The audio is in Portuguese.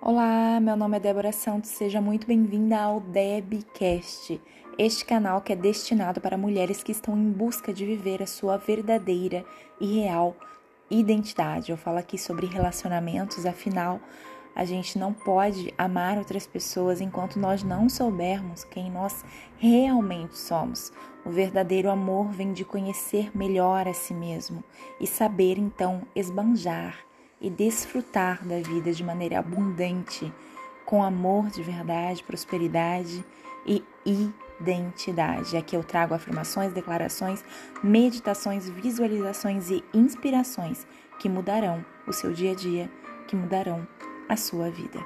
Olá, meu nome é Débora Santos, seja muito bem-vinda ao Debcast, este canal que é destinado para mulheres que estão em busca de viver a sua verdadeira e real identidade. Eu falo aqui sobre relacionamentos, afinal, a gente não pode amar outras pessoas enquanto nós não soubermos quem nós realmente somos. O verdadeiro amor vem de conhecer melhor a si mesmo e saber então esbanjar e desfrutar da vida de maneira abundante, com amor de verdade, prosperidade e identidade. Aqui eu trago afirmações, declarações, meditações, visualizações e inspirações que mudarão o seu dia a dia, que mudarão a sua vida.